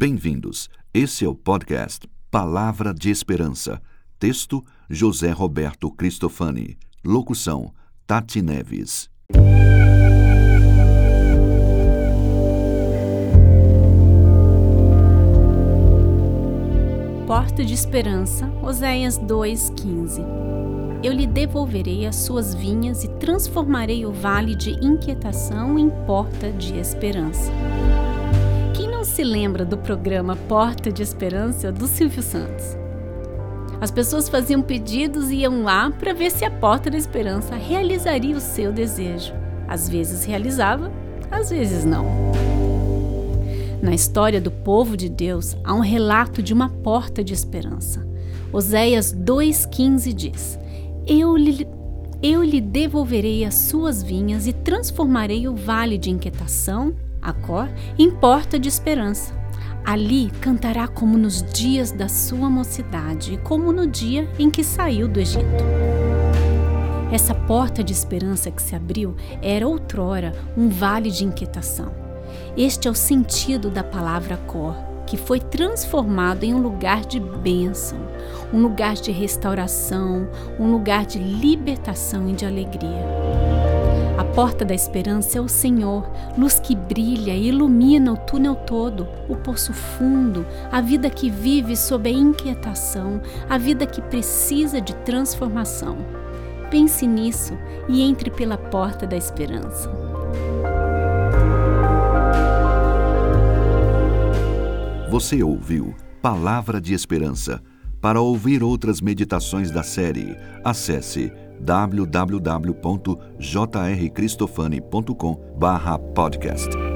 Bem-vindos. Esse é o podcast Palavra de Esperança. Texto: José Roberto Cristofani. Locução: Tati Neves. Porta de Esperança, Oséias 2:15. Eu lhe devolverei as suas vinhas e transformarei o vale de inquietação em porta de esperança. Se lembra do programa Porta de Esperança do Silvio Santos? As pessoas faziam pedidos e iam lá para ver se a Porta da Esperança realizaria o seu desejo. Às vezes realizava, às vezes não. Na história do povo de Deus há um relato de uma porta de esperança. Oséias 2,15 diz: eu lhe, eu lhe devolverei as suas vinhas e transformarei o vale de inquietação, a cor, em porta de esperança. Ali cantará como nos dias da sua mocidade e como no dia em que saiu do Egito. Essa porta de esperança que se abriu era outrora um vale de inquietação. Este é o sentido da palavra cor que foi transformado em um lugar de bênção, um lugar de restauração, um lugar de libertação e de alegria. A porta da esperança é o Senhor, luz que brilha e ilumina o túnel todo, o poço fundo, a vida que vive sob a inquietação, a vida que precisa de transformação. Pense nisso e entre pela porta da esperança. Você ouviu Palavra de Esperança. Para ouvir outras meditações da série, acesse www.jrcristofani.com/podcast.